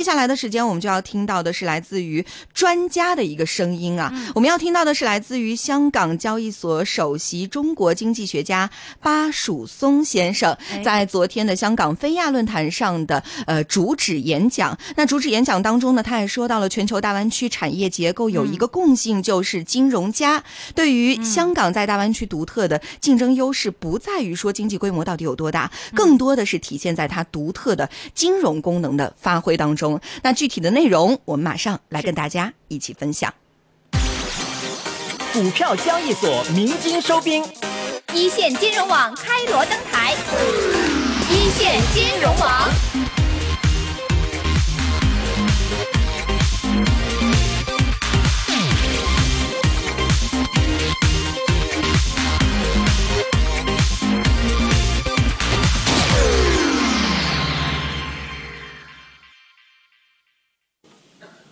接下来的时间，我们就要听到的是来自于专家的一个声音啊！我们要听到的是来自于香港交易所首席中国经济学家巴曙松先生在昨天的香港非亚论坛上的呃主旨演讲。那主旨演讲当中呢，他也说到了全球大湾区产业结构有一个共性，就是金融加。对于香港在大湾区独特的竞争优势，不在于说经济规模到底有多大，更多的是体现在它独特的金融功能的发挥当中。那具体的内容，我们马上来跟大家一起分享。股票交易所鸣金收兵，一线金融网开锣登台，一线金融网。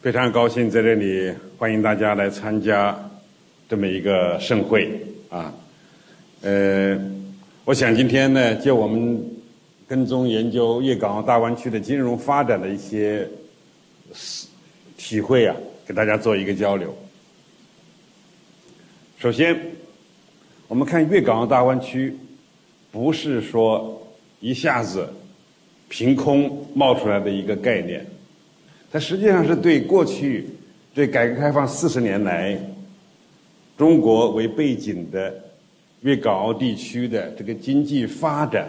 非常高兴在这里欢迎大家来参加这么一个盛会啊，呃，我想今天呢，就我们跟踪研究粤港澳大湾区的金融发展的一些体会啊，给大家做一个交流。首先，我们看粤港澳大湾区，不是说一下子凭空冒出来的一个概念。它实际上是对过去对改革开放四十年来中国为背景的粤港澳地区的这个经济发展，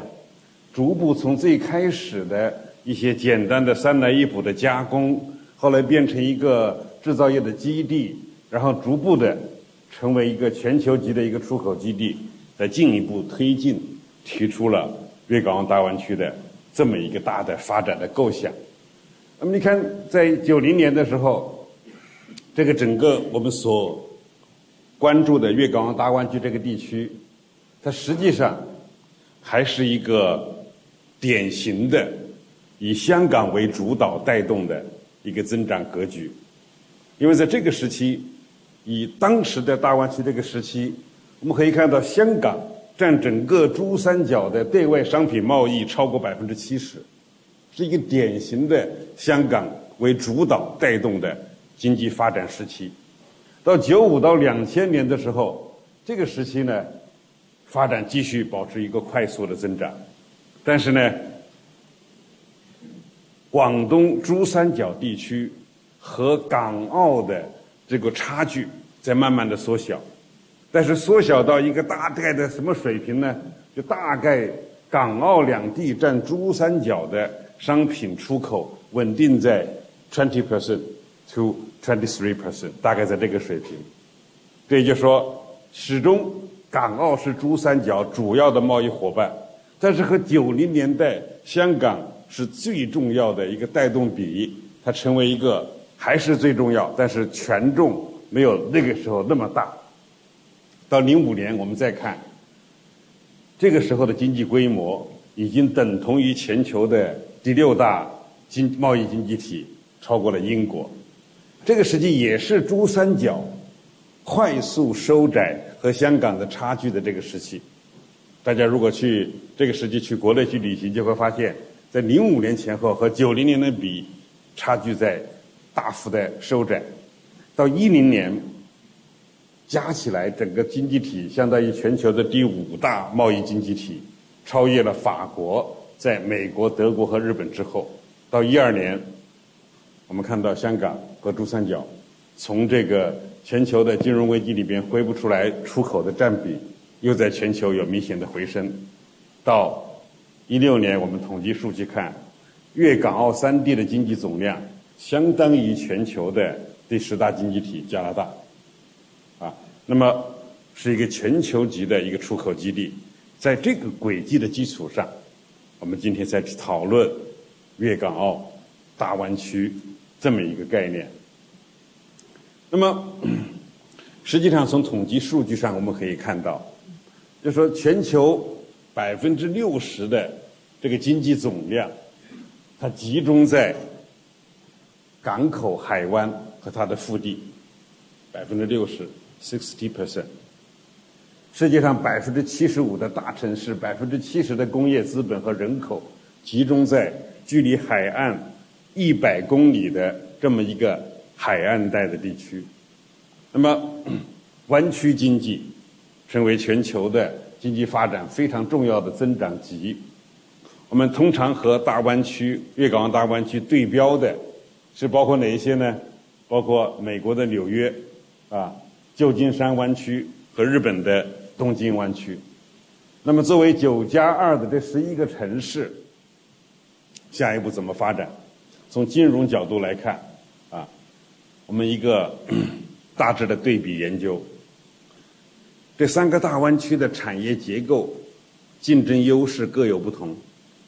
逐步从最开始的一些简单的三来一补的加工，后来变成一个制造业的基地，然后逐步的成为一个全球级的一个出口基地，再进一步推进，提出了粤港澳大湾区的这么一个大的发展的构想。那么你看，在九零年的时候，这个整个我们所关注的粤港澳大湾区这个地区，它实际上还是一个典型的以香港为主导带动的一个增长格局。因为在这个时期，以当时的大湾区这个时期，我们可以看到香港占整个珠三角的对外商品贸易超过百分之七十。是一个典型的香港为主导带动的经济发展时期。到九五到两千年的时候，这个时期呢，发展继续保持一个快速的增长，但是呢，广东珠三角地区和港澳的这个差距在慢慢的缩小，但是缩小到一个大概的什么水平呢？就大概港澳两地占珠三角的。商品出口稳定在 twenty percent to twenty three percent，大概在这个水平。这也就是说，始终港澳是珠三角主要的贸易伙伴，但是和九零年代香港是最重要的一个带动比，它成为一个还是最重要，但是权重没有那个时候那么大。到零五年我们再看，这个时候的经济规模已经等同于全球的。第六大经贸易经济体超过了英国，这个时期也是珠三角快速收窄和香港的差距的这个时期。大家如果去这个时期去国内去旅行，就会发现，在零五年前后和九零年的比，差距在大幅的收窄。到一零年，加起来整个经济体相当于全球的第五大贸易经济体，超越了法国。在美国、德国和日本之后，到一二年，我们看到香港和珠三角从这个全球的金融危机里边恢复出来，出口的占比又在全球有明显的回升。到一六年，我们统计数据看，粤港澳三地的经济总量相当于全球的第十大经济体加拿大，啊，那么是一个全球级的一个出口基地，在这个轨迹的基础上。我们今天在讨论粤港澳大湾区这么一个概念。那么，实际上从统计数据上我们可以看到，就说全球百分之六十的这个经济总量，它集中在港口、海湾和它的腹地，百分之六十，sixty percent。世界上百分之七十五的大城市，百分之七十的工业资本和人口集中在距离海岸一百公里的这么一个海岸带的地区。那么，湾区经济成为全球的经济发展非常重要的增长极。我们通常和大湾区、粤港澳大湾区对标的，是包括哪一些呢？包括美国的纽约，啊，旧金山湾区和日本的东京湾区。那么，作为九加二的这十一个城市，下一步怎么发展？从金融角度来看，啊，我们一个 大致的对比研究，这三个大湾区的产业结构、竞争优势各有不同。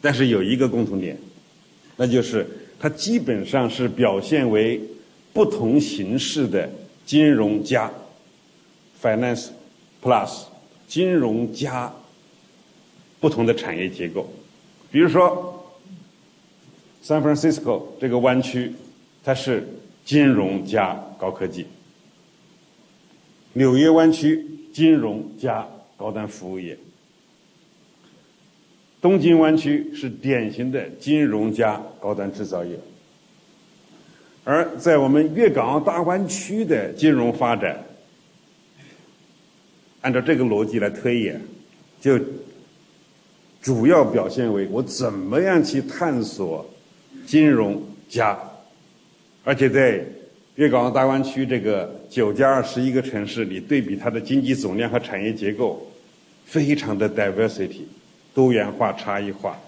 但是有一个共同点，那就是它基本上是表现为不同形式的金融加 （finance plus） 金融加不同的产业结构。比如说，San Francisco 这个湾区，它是金融加高科技；纽约湾区金融加高端服务业。东京湾区是典型的金融加高端制造业，而在我们粤港澳大湾区的金融发展，按照这个逻辑来推演，就主要表现为我怎么样去探索金融加，而且在粤港澳大湾区这个九加二十一个城市里，对比它的经济总量和产业结构，非常的 diversity。多元化、差异化，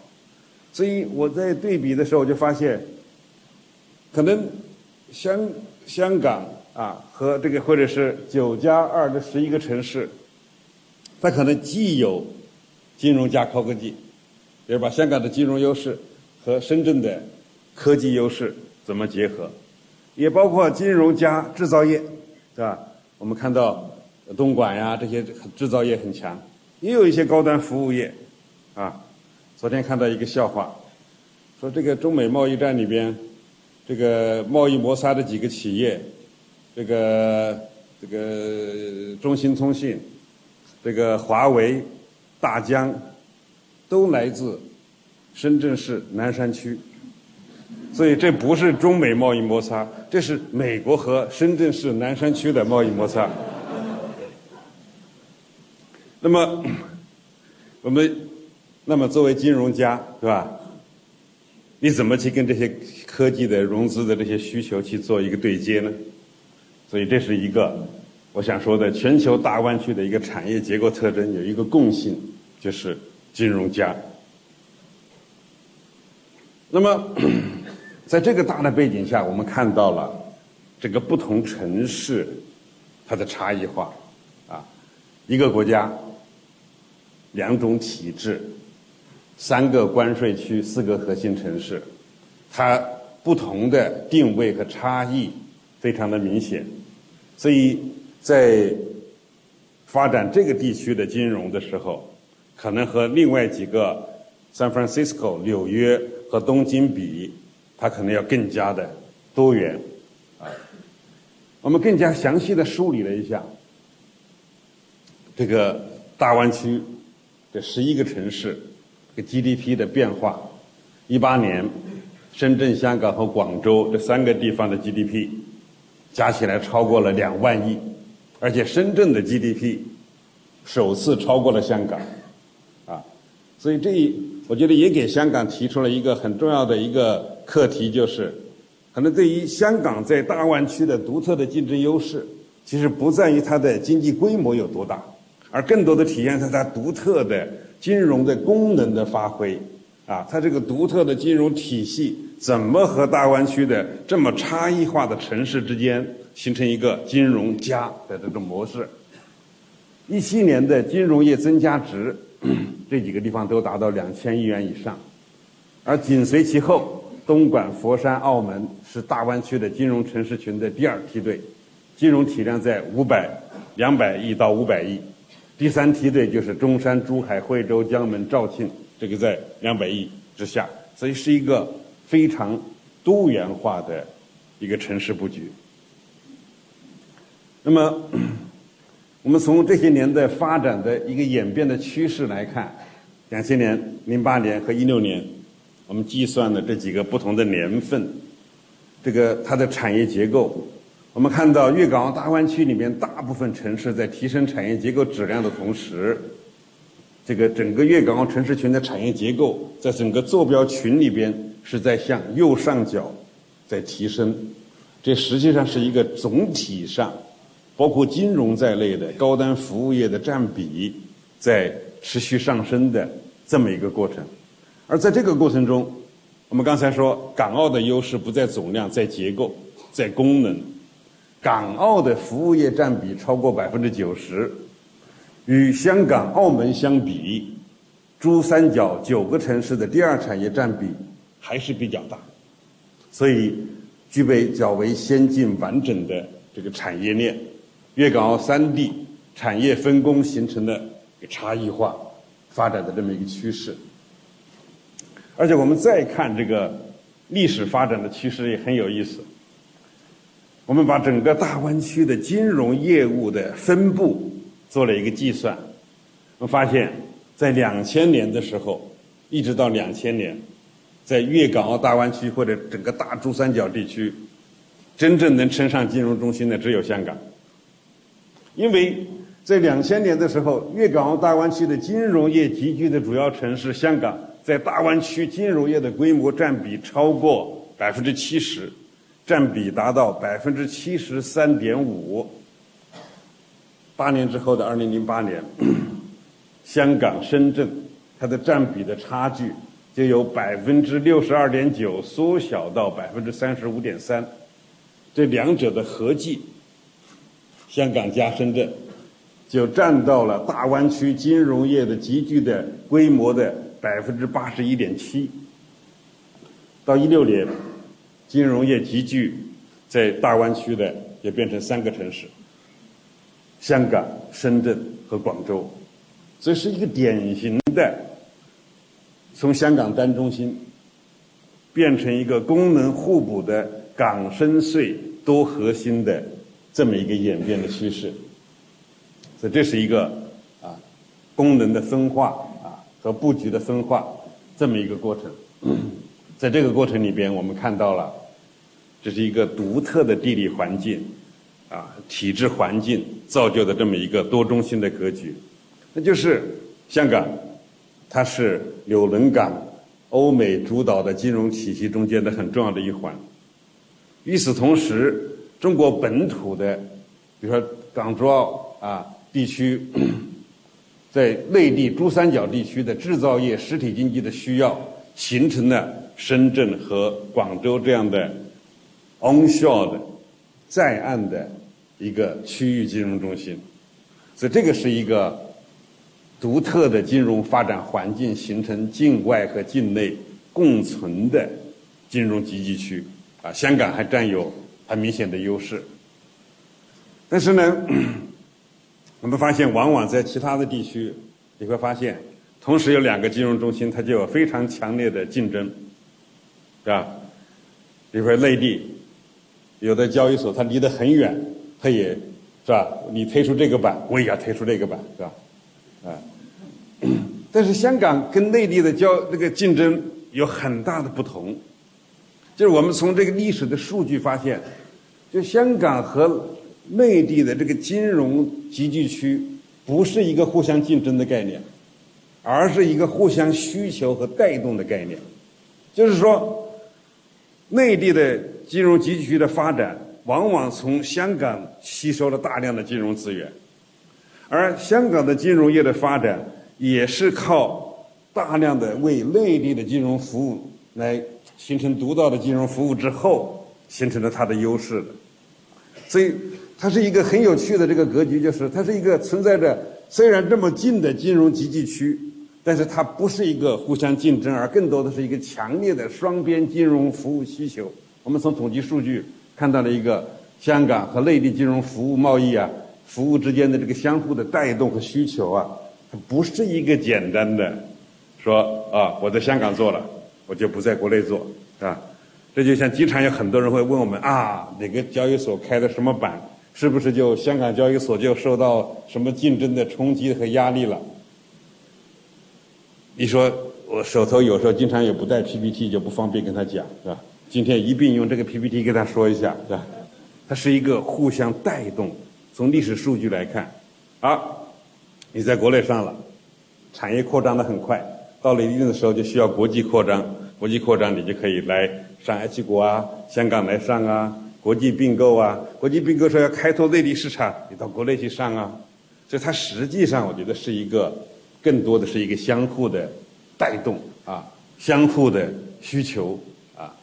所以我在对比的时候，我就发现，可能香香港啊和这个或者是九加二的十一个城市，它可能既有金融加高科技，比如把香港的金融优势和深圳的科技优势怎么结合，也包括金融加制造业，是吧？我们看到东莞呀这些制造业很强，也有一些高端服务业。啊，昨天看到一个笑话，说这个中美贸易战里边，这个贸易摩擦的几个企业，这个这个中兴通讯，这个华为、大疆，都来自深圳市南山区，所以这不是中美贸易摩擦，这是美国和深圳市南山区的贸易摩擦。那么，我们。那么，作为金融家，对吧？你怎么去跟这些科技的融资的这些需求去做一个对接呢？所以，这是一个我想说的全球大湾区的一个产业结构特征，有一个共性，就是金融家。那么，在这个大的背景下，我们看到了这个不同城市它的差异化啊，一个国家两种体制。三个关税区，四个核心城市，它不同的定位和差异非常的明显，所以在发展这个地区的金融的时候，可能和另外几个 San Francisco、纽约和东京比，它可能要更加的多元啊。我们更加详细的梳理了一下这个大湾区的十一个城市。个 GDP 的变化，一八年，深圳、香港和广州这三个地方的 GDP 加起来超过了两万亿，而且深圳的 GDP 首次超过了香港，啊，所以这我觉得也给香港提出了一个很重要的一个课题，就是可能对于香港在大湾区的独特的竞争优势，其实不在于它的经济规模有多大，而更多的体现在它独特的。金融的功能的发挥，啊，它这个独特的金融体系怎么和大湾区的这么差异化的城市之间形成一个金融加的这种模式？一七年的金融业增加值，这几个地方都达到两千亿元以上，而紧随其后，东莞、佛山、澳门是大湾区的金融城市群的第二梯队，金融体量在五百、两百亿到五百亿。第三梯队就是中山、珠海、惠州、江门、肇庆，这个在两百亿之下，所以是一个非常多元化的一个城市布局。那么，我们从这些年的发展的一个演变的趋势来看，两千年、零八年和一六年，我们计算了这几个不同的年份，这个它的产业结构，我们看到粤港澳大湾区里面大部分城市在提升产业结构质量的同时，这个整个粤港澳城市群的产业结构，在整个坐标群里边是在向右上角在提升，这实际上是一个总体上，包括金融在内的高端服务业的占比在持续上升的这么一个过程。而在这个过程中，我们刚才说港澳的优势不在总量，在结构，在功能。港澳的服务业占比超过百分之九十。与香港、澳门相比，珠三角九个城市的第二产业占比还是比较大，所以具备较为先进完整的这个产业链。粤港澳三地产业分工形成的差异化发展的这么一个趋势。而且我们再看这个历史发展的趋势也很有意思。我们把整个大湾区的金融业务的分布。做了一个计算，我们发现，在两千年的时候，一直到两千年，在粤港澳大湾区或者整个大珠三角地区，真正能称上金融中心的只有香港。因为在两千年的时候，粤港澳大湾区的金融业集聚的主要城市香港，在大湾区金融业的规模占比超过百分之七十，占比达到百分之七十三点五。八年之后的二零零八年，香港、深圳，它的占比的差距就由百分之六十二点九缩小到百分之三十五点三，这两者的合计，香港加深圳，就占到了大湾区金融业的集聚的规模的百分之八十一点七。到一六年，金融业集聚在大湾区的也变成三个城市。香港、深圳和广州，这是一个典型的从香港单中心变成一个功能互补的港深穗多核心的这么一个演变的趋势。所以这是一个啊功能的分化啊和布局的分化这么一个过程。在这个过程里边，我们看到了这是一个独特的地理环境。啊，体制环境造就的这么一个多中心的格局，那就是香港，它是纽伦港欧美主导的金融体系中间的很重要的一环。与此同时，中国本土的，比如说港珠澳啊地区，在内地珠三角地区的制造业实体经济的需要，形成了深圳和广州这样的 onshore 的在岸的。一个区域金融中心，所以这个是一个独特的金融发展环境，形成境外和境内共存的金融集聚区。啊，香港还占有很明显的优势。但是呢，我们发现，往往在其他的地区，你会发现，同时有两个金融中心，它就有非常强烈的竞争，是吧？比如说内地，有的交易所它离得很远。它也是吧？你推出这个板，我也要推出这个板，是吧？啊，但是香港跟内地的交这个竞争有很大的不同，就是我们从这个历史的数据发现，就香港和内地的这个金融集聚区不是一个互相竞争的概念，而是一个互相需求和带动的概念，就是说，内地的金融集聚区的发展。往往从香港吸收了大量的金融资源，而香港的金融业的发展也是靠大量的为内地的金融服务来形成独到的金融服务之后，形成了它的优势的。所以，它是一个很有趣的这个格局，就是它是一个存在着虽然这么近的金融集聚区，但是它不是一个互相竞争，而更多的是一个强烈的双边金融服务需求。我们从统计数据。看到了一个香港和内地金融服务贸易啊，服务之间的这个相互的带动和需求啊，它不是一个简单的说啊，我在香港做了，我就不在国内做，是吧？这就像经常有很多人会问我们啊，哪个交易所开的什么板，是不是就香港交易所就受到什么竞争的冲击和压力了？你说我手头有时候经常也不带 PPT，就不方便跟他讲，是吧？今天一并用这个 PPT 跟他说一下，是吧？它是一个互相带动。从历史数据来看，啊，你在国内上了，产业扩张的很快，到了一定的时候就需要国际扩张，国际扩张你就可以来上 H 股啊，香港来上啊，国际并购啊，国际并购说要开拓内地市场，你到国内去上啊，所以它实际上我觉得是一个更多的是一个相互的带动啊，相互的需求啊，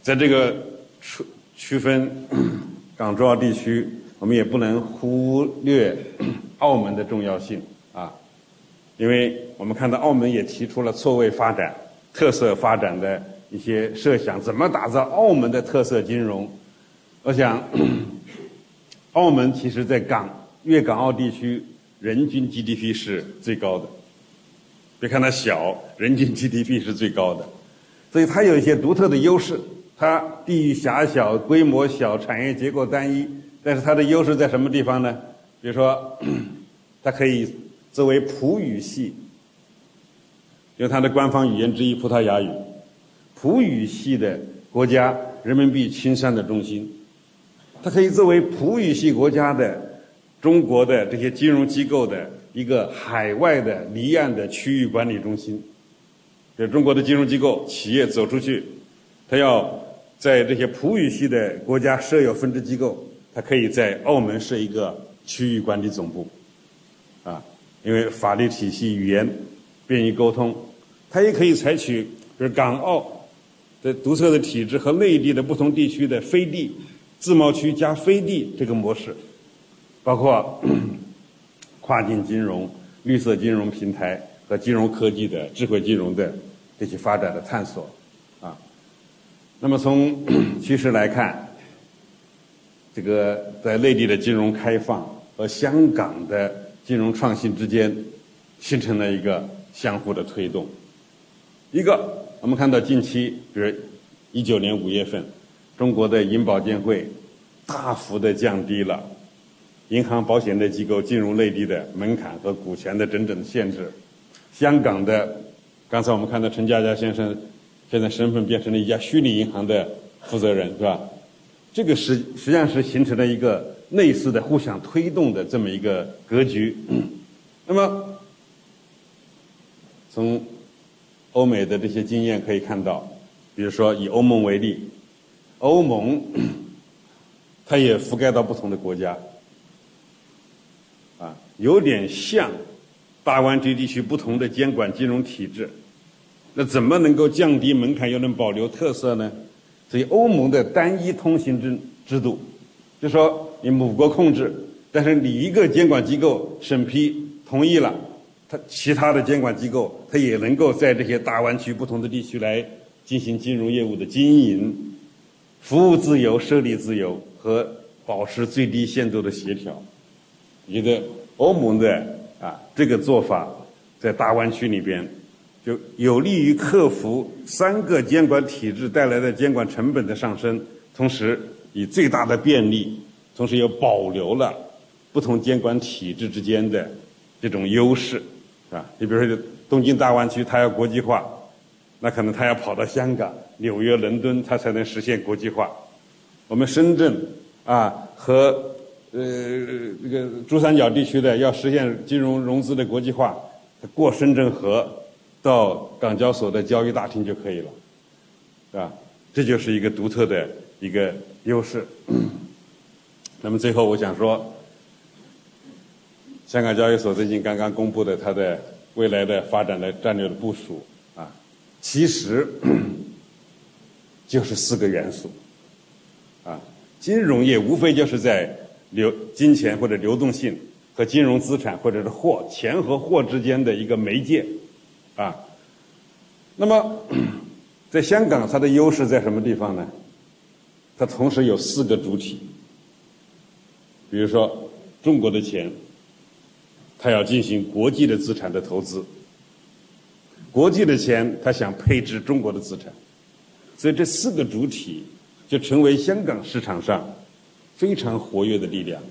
在这个区区分 港珠澳地区。我们也不能忽略澳门的重要性啊，因为我们看到澳门也提出了错位发展、特色发展的一些设想，怎么打造澳门的特色金融？我想，澳门其实在港粤港澳地区人均 GDP 是最高的，别看它小，人均 GDP 是最高的，所以它有一些独特的优势。它地域狭小、规模小、产业结构单一。但是它的优势在什么地方呢？比如说，它可以作为葡语系，用它的官方语言之一葡萄牙语，葡语系的国家人民币清算的中心，它可以作为葡语系国家的中国的这些金融机构的一个海外的离岸的区域管理中心。就中国的金融机构企业走出去，它要在这些葡语系的国家设有分支机构。它可以在澳门设一个区域管理总部，啊，因为法律体系、语言便于沟通，它也可以采取比如港澳的独特的体制和内地的不同地区的飞地自贸区加飞地这个模式，包括 跨境金融、绿色金融平台和金融科技的智慧金融的这些发展的探索，啊，那么从 趋势来看。这个在内地的金融开放和香港的金融创新之间，形成了一个相互的推动。一个，我们看到近期，比如一九年五月份，中国的银保监会大幅的降低了银行保险的机构进入内地的门槛和股权的整整限制。香港的，刚才我们看到陈家佳先生，现在身份变成了一家虚拟银行的负责人，是吧？这个实实际上是形成了一个类似的互相推动的这么一个格局。那么，从欧美的这些经验可以看到，比如说以欧盟为例，欧盟 它也覆盖到不同的国家，啊，有点像大湾区地区不同的监管金融体制。那怎么能够降低门槛又能保留特色呢？所以，欧盟的单一通行证制度，就说你母国控制，但是你一个监管机构审批同意了，它其他的监管机构它也能够在这些大湾区不同的地区来进行金融业务的经营，服务自由、设立自由和保持最低限度的协调。我觉得欧盟的啊这个做法，在大湾区里边。就有利于克服三个监管体制带来的监管成本的上升，同时以最大的便利，同时又保留了不同监管体制之间的这种优势，是吧？你比如说东京大湾区，它要国际化，那可能它要跑到香港、纽约、伦敦，它才能实现国际化。我们深圳啊和呃这个珠三角地区的要实现金融融资的国际化，过深圳河。到港交所的交易大厅就可以了，是吧？这就是一个独特的一个优势。那么最后我想说，香港交易所最近刚刚公布的它的未来的发展的战略的部署啊，其实就是四个元素啊，金融业无非就是在流金钱或者流动性和金融资产或者是货钱和货之间的一个媒介。啊，那么 在香港，它的优势在什么地方呢？它同时有四个主体，比如说中国的钱，他要进行国际的资产的投资，国际的钱他想配置中国的资产，所以这四个主体就成为香港市场上非常活跃的力量，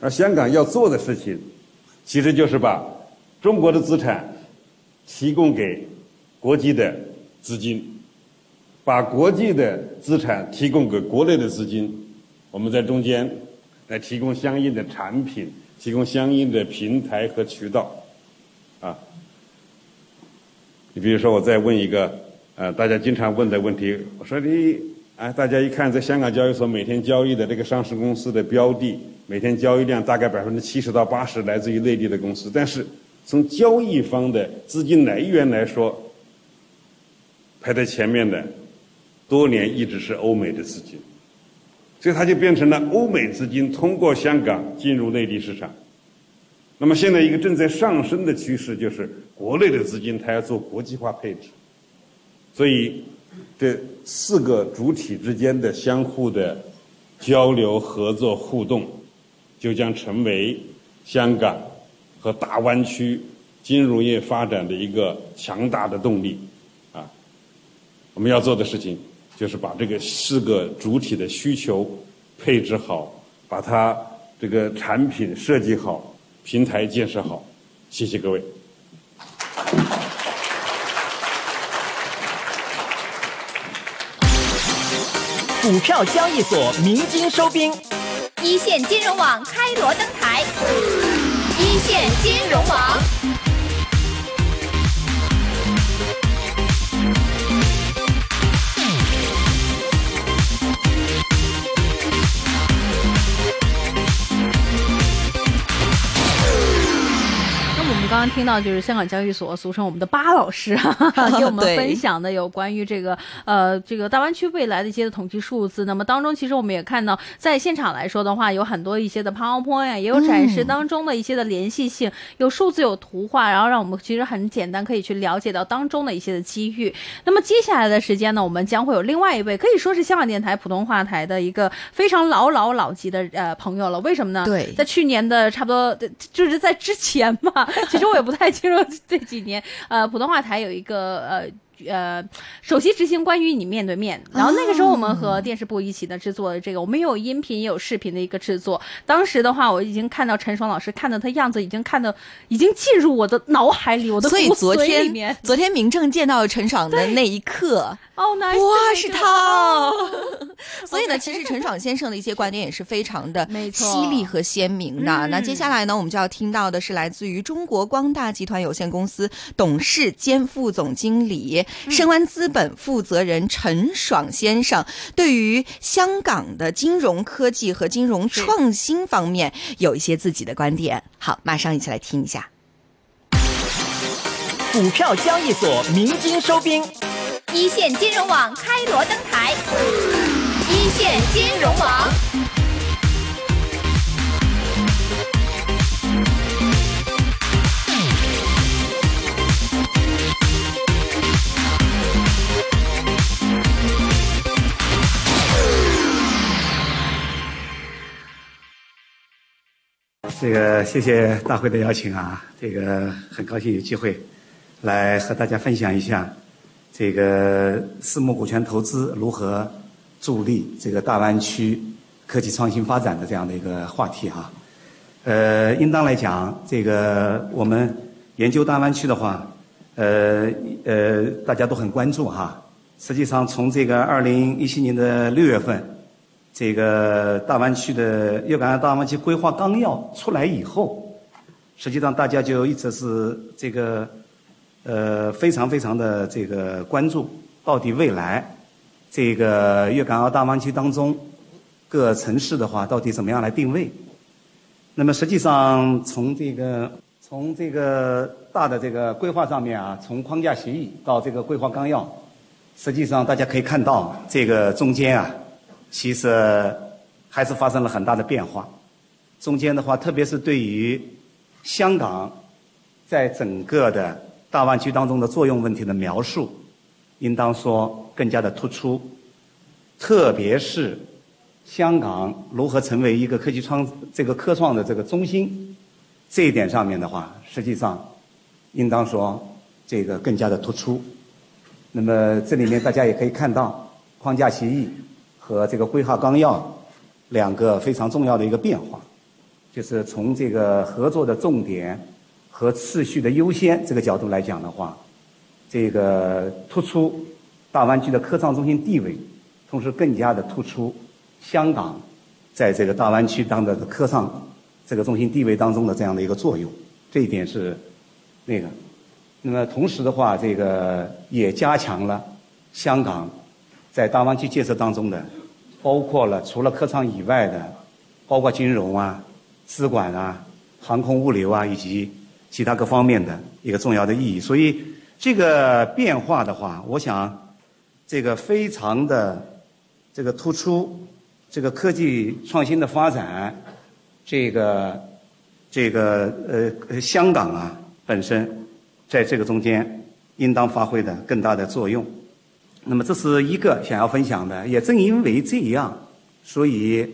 而香港要做的事情，其实就是把中国的资产。提供给国际的资金，把国际的资产提供给国内的资金，我们在中间来提供相应的产品，提供相应的平台和渠道，啊。你比如说，我再问一个，呃，大家经常问的问题，我说你，啊，大家一看在香港交易所每天交易的这个上市公司的标的，每天交易量大概百分之七十到八十来自于内地的公司，但是从交易方的资金来源来说，排在前面的，多年一直是欧美的资金，所以它就变成了欧美资金通过香港进入内地市场。那么现在一个正在上升的趋势就是国内的资金它要做国际化配置，所以这四个主体之间的相互的交流、合作、互动，就将成为香港和大湾区金融业发展的一个强大的动力。啊我们要做的事情，就是把这个四个主体的需求配置好，把它这个产品设计好，平台建设好。谢谢各位。股票交易所鸣金收兵，一线金融网开锣登台，一线金融网。刚刚听到就是香港交易所，俗称我们的巴老师哈哈，给我们分享的有关于这个呃这个大湾区未来的一些统计数字。那么当中其实我们也看到，在现场来说的话，有很多一些的 PowerPoint，也有展示当中的一些的联系性，有数字有图画，然后让我们其实很简单可以去了解到当中的一些的机遇。那么接下来的时间呢，我们将会有另外一位可以说是香港电台普通话台的一个非常老老老级的呃朋友了。为什么呢？对，在去年的差不多就是在之前嘛。其 实我也不太清楚这几年，呃，普通话台有一个呃呃首席执行官与你面对面，然后那个时候我们和电视部一起呢制作的这个，我们也有音频也有视频的一个制作。当时的话，我已经看到陈爽老师看到他样子，已经看到已经进入我的脑海里，我的所以昨天昨天明正见到陈爽的那一刻。哦，哇，是他！所以呢，其实陈爽先生的一些观点也是非常的犀利和鲜明的。那接下来呢，我们就要听到的是来自于中国光大集团有限公司董事兼副总经理、深湾资本负责人陈爽先生对于香港的金融科技和金融创新方面有一些自己的观点。好，马上一起来听一下。股票交易所鸣金收兵。一线金融网开锣登台，一线金融网。这个谢谢大会的邀请啊，这个很高兴有机会来和大家分享一下。这个私募股权投资如何助力这个大湾区科技创新发展的这样的一个话题哈？呃，应当来讲，这个我们研究大湾区的话，呃呃，大家都很关注哈。实际上，从这个二零一七年的六月份，这个大湾区的粤港澳大湾区规划纲要出来以后，实际上大家就一直是这个。呃，非常非常的这个关注，到底未来这个粤港澳大湾区当中各城市的话，到底怎么样来定位？那么实际上从这个从这个大的这个规划上面啊，从框架协议到这个规划纲要，实际上大家可以看到，这个中间啊，其实还是发生了很大的变化。中间的话，特别是对于香港在整个的。大湾区当中的作用问题的描述，应当说更加的突出，特别是香港如何成为一个科技创这个科创的这个中心，这一点上面的话，实际上应当说这个更加的突出。那么这里面大家也可以看到框架协议和这个规划纲要两个非常重要的一个变化，就是从这个合作的重点。和次序的优先这个角度来讲的话，这个突出大湾区的科创中心地位，同时更加的突出香港在这个大湾区当的科创这个中心地位当中的这样的一个作用。这一点是那个。那么同时的话，这个也加强了香港在大湾区建设当中的，包括了除了科创以外的，包括金融啊、资管啊、航空物流啊以及其他各方面的一个重要的意义。所以这个变化的话，我想这个非常的这个突出，这个科技创新的发展，这个这个呃香港啊本身。在这个中间，应当发挥的更大的作用。那么这是一个想要分享的。也正因为这样，所以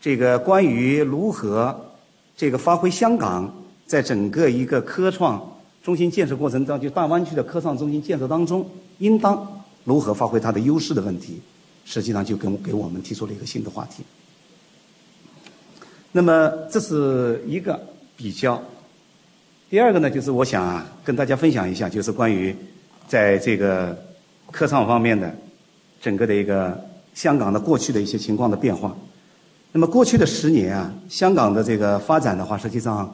这个关于如何这个发挥香港在整个一个科创中心建设过程当中，就大湾区的科创中心建设当中，应当如何发挥它的优势的问题，实际上就跟给我们提出了一个新的话题。那么这是一个比较。第二个呢，就是我想啊，跟大家分享一下，就是关于在这个科创方面的整个的一个香港的过去的一些情况的变化。那么过去的十年啊，香港的这个发展的话，实际上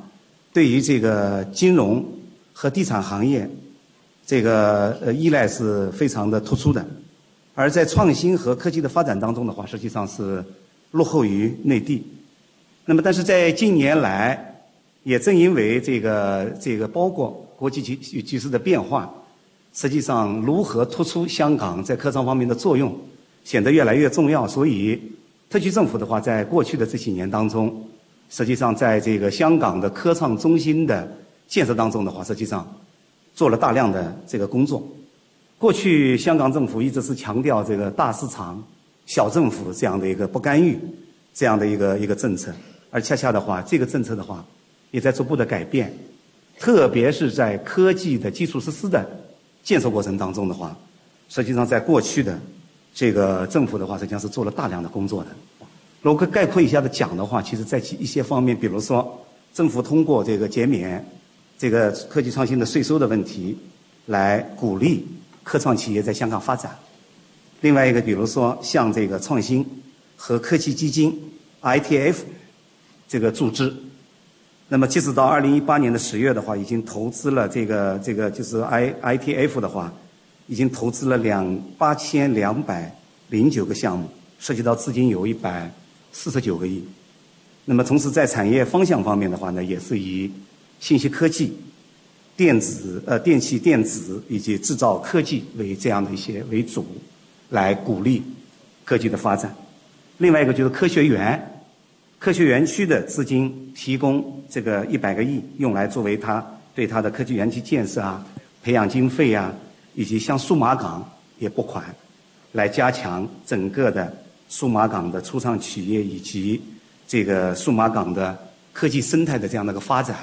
对于这个金融和地产行业这个呃依赖是非常的突出的，而在创新和科技的发展当中的话，实际上是落后于内地。那么但是在近年来，也正因为这个这个包括国际局局势的变化，实际上如何突出香港在科创方面的作用，显得越来越重要。所以，特区政府的话，在过去的这几年当中，实际上在这个香港的科创中心的建设当中的话，实际上做了大量的这个工作。过去香港政府一直是强调这个大市场、小政府这样的一个不干预这样的一个一个政策，而恰恰的话，这个政策的话。也在逐步的改变，特别是在科技的基础设施的建设过程当中的话，实际上在过去的这个政府的话，实际上是做了大量的工作的。如果概括一下的讲的话，其实在一些方面，比如说政府通过这个减免这个科技创新的税收的问题，来鼓励科创企业在香港发展。另外一个，比如说像这个创新和科技基金 ITF 这个组织。那么，截止到二零一八年的十月的话，已经投资了这个这个就是 I I T F 的话，已经投资了两八千两百零九个项目，涉及到资金有一百四十九个亿。那么，同时在产业方向方面的话呢，也是以信息科技、电子呃电器电子以及制造科技为这样的一些为主，来鼓励科技的发展。另外一个就是科学园。科学园区的资金提供这个一百个亿，用来作为它对它的科技园区建设啊、培养经费啊，以及像数码港也拨款，来加强整个的数码港的初创企业以及这个数码港的科技生态的这样的一个发展。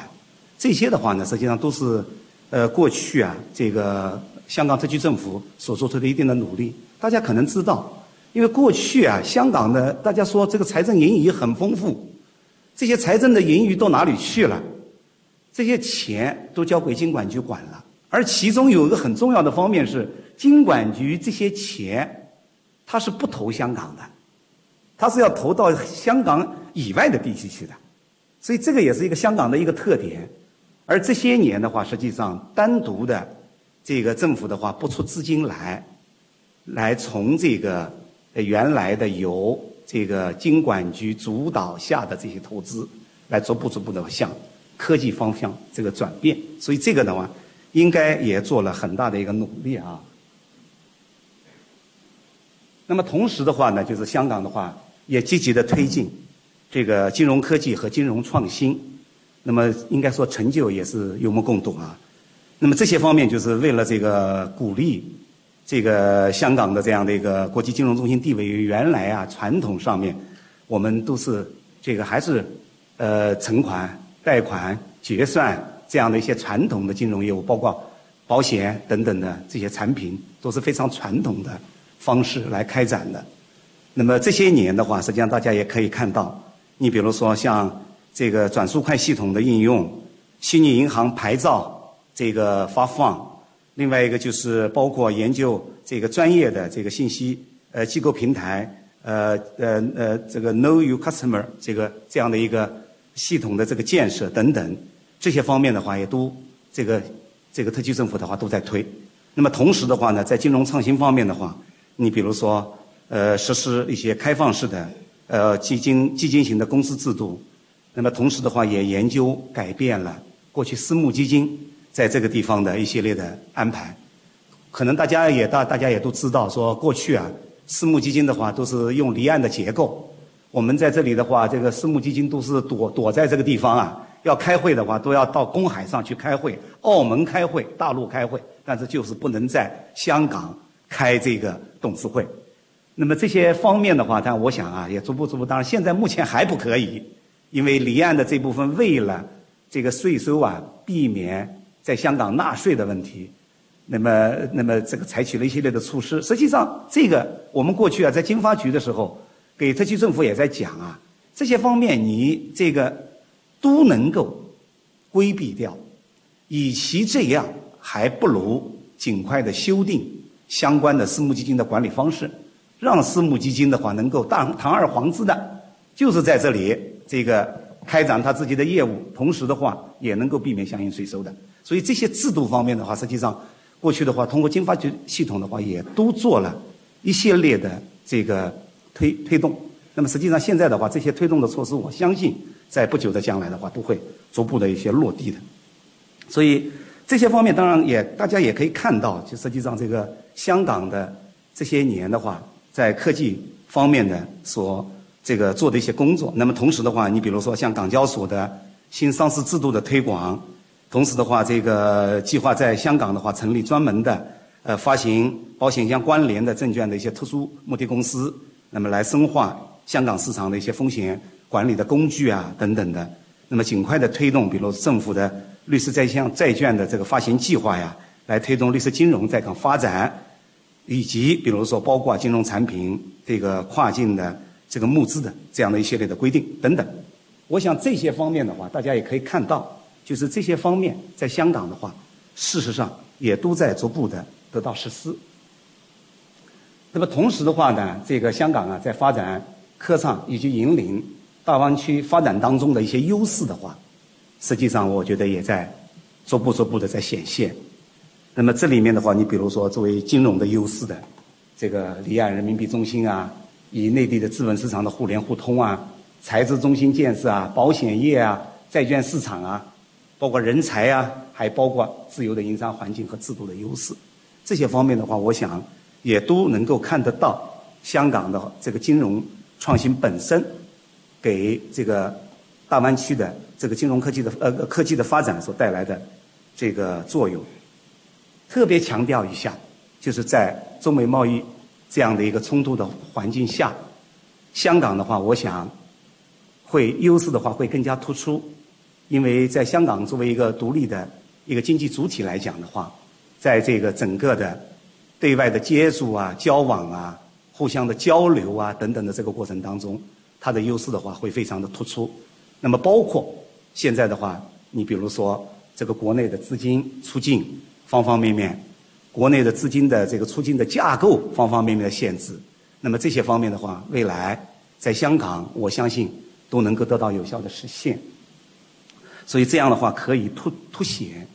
这些的话呢，实际上都是呃过去啊这个香港特区政府所做出的一定的努力。大家可能知道。因为过去啊，香港的大家说这个财政盈余很丰富，这些财政的盈余到哪里去了？这些钱都交给金管局管了，而其中有一个很重要的方面是，金管局这些钱，它是不投香港的，它是要投到香港以外的地区去的，所以这个也是一个香港的一个特点。而这些年的话，实际上单独的这个政府的话不出资金来，来从这个。原来的由这个金管局主导下的这些投资，来逐步逐步的向科技方向这个转变，所以这个的话，应该也做了很大的一个努力啊。那么同时的话呢，就是香港的话也积极的推进这个金融科技和金融创新，那么应该说成就也是有目共睹啊。那么这些方面就是为了这个鼓励。这个香港的这样的一个国际金融中心地位，原来啊传统上面，我们都是这个还是呃存款、贷款、结算这样的一些传统的金融业务，包括保险等等的这些产品，都是非常传统的方式来开展的。那么这些年的话，实际上大家也可以看到，你比如说像这个转速快系统的应用、虚拟银行牌照这个发放。另外一个就是包括研究这个专业的这个信息呃机构平台，呃呃呃这个 Know Your Customer 这个这样的一个系统的这个建设等等这些方面的话，也都这个这个特区政府的话都在推。那么同时的话呢，在金融创新方面的话，你比如说呃实施一些开放式的呃基金基金型的公司制度，那么同时的话也研究改变了过去私募基金。在这个地方的一系列的安排，可能大家也大大家也都知道，说过去啊，私募基金的话都是用离岸的结构。我们在这里的话，这个私募基金都是躲躲在这个地方啊，要开会的话都要到公海上去开会，澳门开会，大陆开会，但是就是不能在香港开这个董事会。那么这些方面的话，但我想啊，也逐步逐步，当然现在目前还不可以，因为离岸的这部分为了这个税收啊，避免。在香港纳税的问题，那么，那么这个采取了一系列的措施。实际上，这个我们过去啊，在经发局的时候，给特区政府也在讲啊，这些方面你这个都能够规避掉。与其这样，还不如尽快的修订相关的私募基金的管理方式，让私募基金的话能够堂堂而皇之的，就是在这里这个开展他自己的业务，同时的话也能够避免相应税收的。所以这些制度方面的话，实际上过去的话，通过经发局系统的话，也都做了一系列的这个推推动。那么实际上现在的话，这些推动的措施，我相信在不久的将来的话，都会逐步的一些落地的。所以这些方面，当然也大家也可以看到，就实际上这个香港的这些年的话，在科技方面的所这个做的一些工作。那么同时的话，你比如说像港交所的新上市制度的推广。同时的话，这个计划在香港的话成立专门的呃发行保险相关联的证券的一些特殊目的公司，那么来深化香港市场的一些风险管理的工具啊等等的，那么尽快的推动，比如政府的绿色债项债券的这个发行计划呀，来推动绿色金融在港发展，以及比如说包括金融产品这个跨境的这个募资的这样的一系列的规定等等，我想这些方面的话，大家也可以看到。就是这些方面，在香港的话，事实上也都在逐步的得到实施。那么同时的话呢，这个香港啊，在发展科创以及引领大湾区发展当中的一些优势的话，实际上我觉得也在逐步逐步的在显现。那么这里面的话，你比如说作为金融的优势的这个离岸人民币中心啊，与内地的资本市场的互联互通啊，财资中心建设啊，保险业啊，债券市场啊。包括人才啊，还包括自由的营商环境和制度的优势，这些方面的话，我想也都能够看得到香港的这个金融创新本身给这个大湾区的这个金融科技的呃科技的发展所带来的这个作用。特别强调一下，就是在中美贸易这样的一个冲突的环境下，香港的话，我想会优势的话会更加突出。因为在香港作为一个独立的一个经济主体来讲的话，在这个整个的对外的接触啊、交往啊、互相的交流啊等等的这个过程当中，它的优势的话会非常的突出。那么包括现在的话，你比如说这个国内的资金出境方方面面，国内的资金的这个出境的架构方方面面的限制，那么这些方面的话，未来在香港我相信都能够得到有效的实现。所以这样的话，可以凸凸显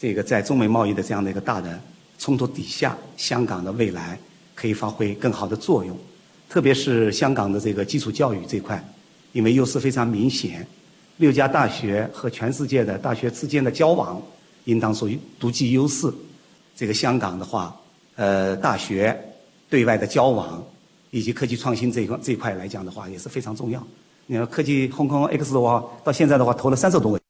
这个在中美贸易的这样的一个大的冲突底下，香港的未来可以发挥更好的作用。特别是香港的这个基础教育这块，因为优势非常明显，六家大学和全世界的大学之间的交往，应当属于独具优势。这个香港的话，呃，大学对外的交往以及科技创新这一块这一块来讲的话，也是非常重要。你看科技 Hong Kong X 的话，到现在的话投了三十多个。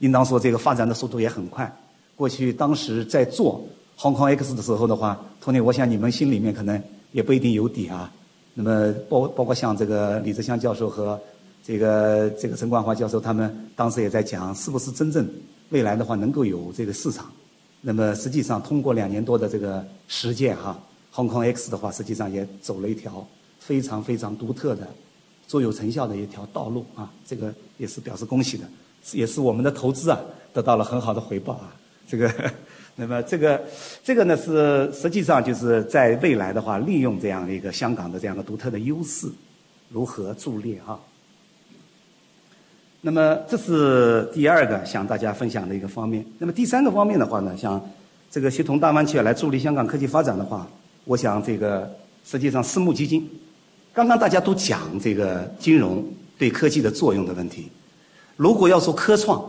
应当说，这个发展的速度也很快。过去当时在做 Hong Kong X 的时候的话，托尼，我想你们心里面可能也不一定有底啊。那么包包括像这个李泽湘教授和这个这个陈冠华教授，他们当时也在讲，是不是真正未来的话能够有这个市场？那么实际上通过两年多的这个实践哈，Hong Kong X 的话，实际上也走了一条非常非常独特的、卓有成效的一条道路啊。这个也是表示恭喜的。也是我们的投资啊，得到了很好的回报啊！这个，那么这个这个呢是实际上就是在未来的话，利用这样的一个香港的这样的独特的优势，如何助力哈。那么这是第二个向大家分享的一个方面。那么第三个方面的话呢，像这个协同大湾区来助力香港科技发展的话，我想这个实际上私募基金，刚刚大家都讲这个金融对科技的作用的问题。如果要说科创，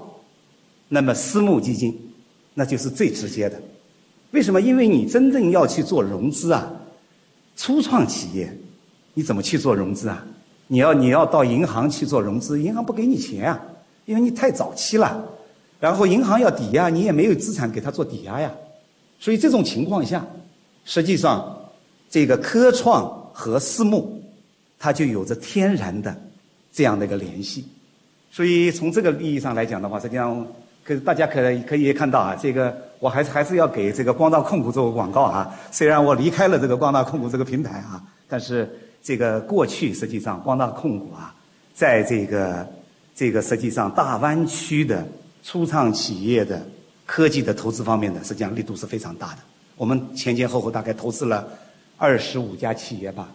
那么私募基金。那就是最直接的，为什么？因为你真正要去做融资啊，初创企业，你怎么去做融资啊？你要你要到银行去做融资，银行不给你钱啊，因为你太早期了。然后银行要抵押，你也没有资产给他做抵押呀。所以这种情况下，实际上这个科创和私募，它就有着天然的这样的一个联系。所以从这个意义上来讲的话，实际上。可大家可可以看到啊，这个我还是还是要给这个光大控股做个广告啊。虽然我离开了这个光大控股这个平台啊，但是这个过去实际上光大控股啊，在这个这个实际上大湾区的初创企业的科技的投资方面的，实际上力度是非常大的。我们前前后后大概投资了二十五家企业吧，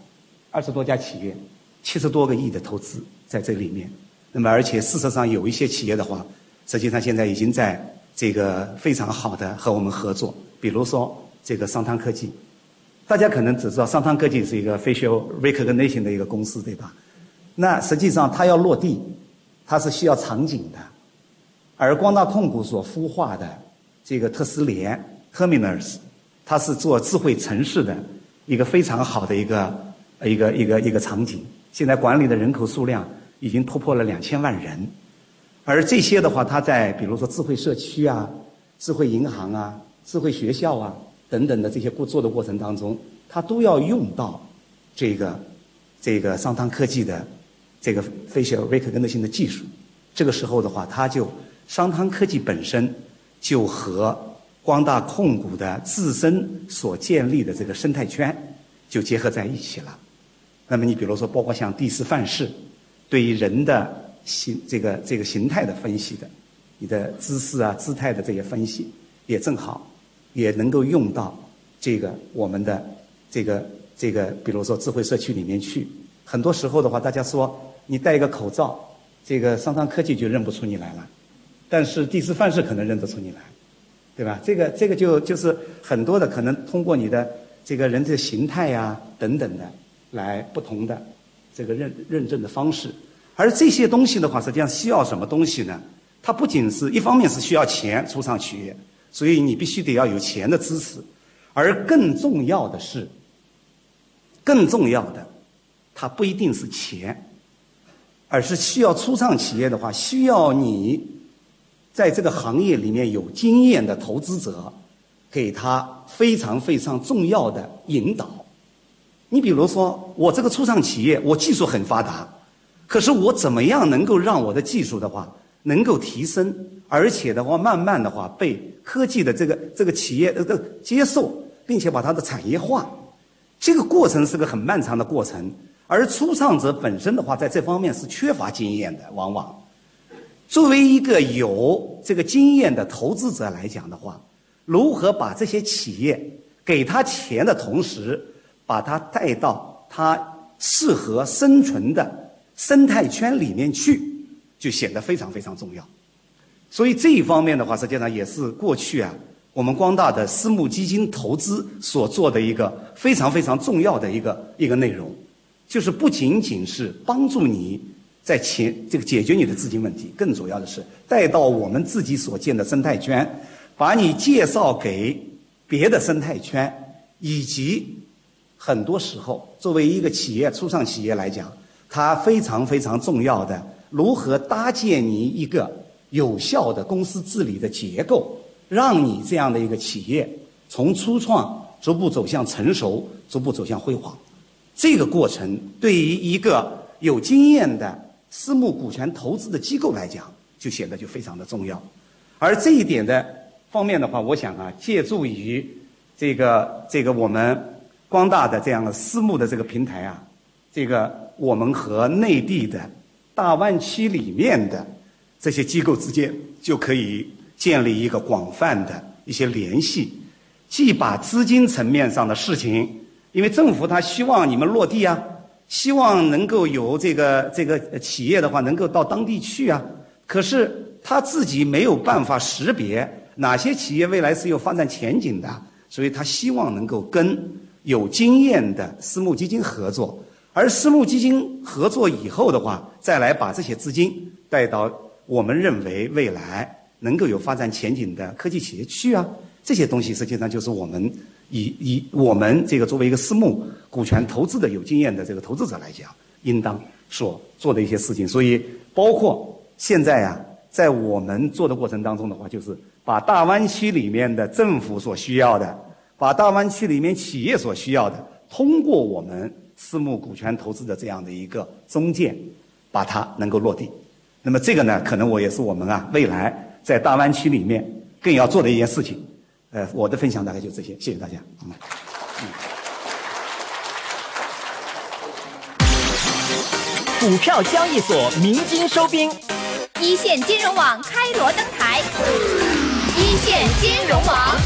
二十多家企业，七十多个亿的投资在这里面。那么而且事实上有一些企业的话。实际上，现在已经在这个非常好的和我们合作。比如说，这个商汤科技，大家可能只知道商汤科技是一个 facial recognition 的一个公司，对吧？那实际上它要落地，它是需要场景的。而光大控股所孵化的这个特斯联 Terminus，它是做智慧城市的一个非常好的一个一个一个一个场景。现在管理的人口数量已经突破了两千万人。而这些的话，它在比如说智慧社区啊、智慧银行啊、智慧学校啊等等的这些过做的过程当中，它都要用到这个这个商汤科技的这个 facial recognition 的技术。这个时候的话，它就商汤科技本身就和光大控股的自身所建立的这个生态圈就结合在一起了。那么你比如说，包括像第四范式对于人的。形这个这个形态的分析的，你的姿势啊、姿态的这些分析，也正好也能够用到这个我们的这个这个，比如说智慧社区里面去。很多时候的话，大家说你戴一个口罩，这个商汤科技就认不出你来了，但是第四范式可能认得出你来，对吧？这个这个就就是很多的可能通过你的这个人的形态呀等等的，来不同的这个认认证的方式。而这些东西的话，实际上需要什么东西呢？它不仅是一方面是需要钱，初创企业，所以你必须得要有钱的支持。而更重要的是，更重要的，它不一定是钱，而是需要初创企业的话，需要你在这个行业里面有经验的投资者，给他非常非常重要的引导。你比如说，我这个初创企业，我技术很发达。可是我怎么样能够让我的技术的话能够提升，而且的话慢慢的话被科技的这个这个企业这个接受，并且把它的产业化，这个过程是个很漫长的过程。而初创者本身的话，在这方面是缺乏经验的，往往作为一个有这个经验的投资者来讲的话，如何把这些企业给他钱的同时，把它带到他适合生存的。生态圈里面去，就显得非常非常重要。所以这一方面的话，实际上也是过去啊，我们光大的私募基金投资所做的一个非常非常重要的一个一个内容，就是不仅仅是帮助你在前这个解决你的资金问题，更主要的是带到我们自己所建的生态圈，把你介绍给别的生态圈，以及很多时候作为一个企业初创企业来讲。它非常非常重要的，如何搭建你一个有效的公司治理的结构，让你这样的一个企业从初创逐步走向成熟，逐步走向辉煌。这个过程对于一个有经验的私募股权投资的机构来讲，就显得就非常的重要。而这一点的方面的话，我想啊，借助于这个这个我们光大的这样的私募的这个平台啊，这个。我们和内地的大湾区里面的这些机构之间，就可以建立一个广泛的一些联系，既把资金层面上的事情，因为政府他希望你们落地啊，希望能够有这个这个企业的话能够到当地去啊，可是他自己没有办法识别哪些企业未来是有发展前景的，所以他希望能够跟有经验的私募基金合作，而私募基金合作以后的话，再来把这些资金带到我们认为未来。能够有发展前景的科技企业去啊，这些东西实际上就是我们以以我们这个作为一个私募股权投资的有经验的这个投资者来讲，应当所做的一些事情。所以，包括现在啊，在我们做的过程当中的话，就是把大湾区里面的政府所需要的，把大湾区里面企业所需要的，通过我们私募股权投资的这样的一个中介，把它能够落地。那么这个呢，可能我也是我们啊未来。在大湾区里面更要做的一件事情，呃，我的分享大概就这些，谢谢大家。嗯。股票交易所鸣金收兵，一线金融网开锣登台，一线金融网。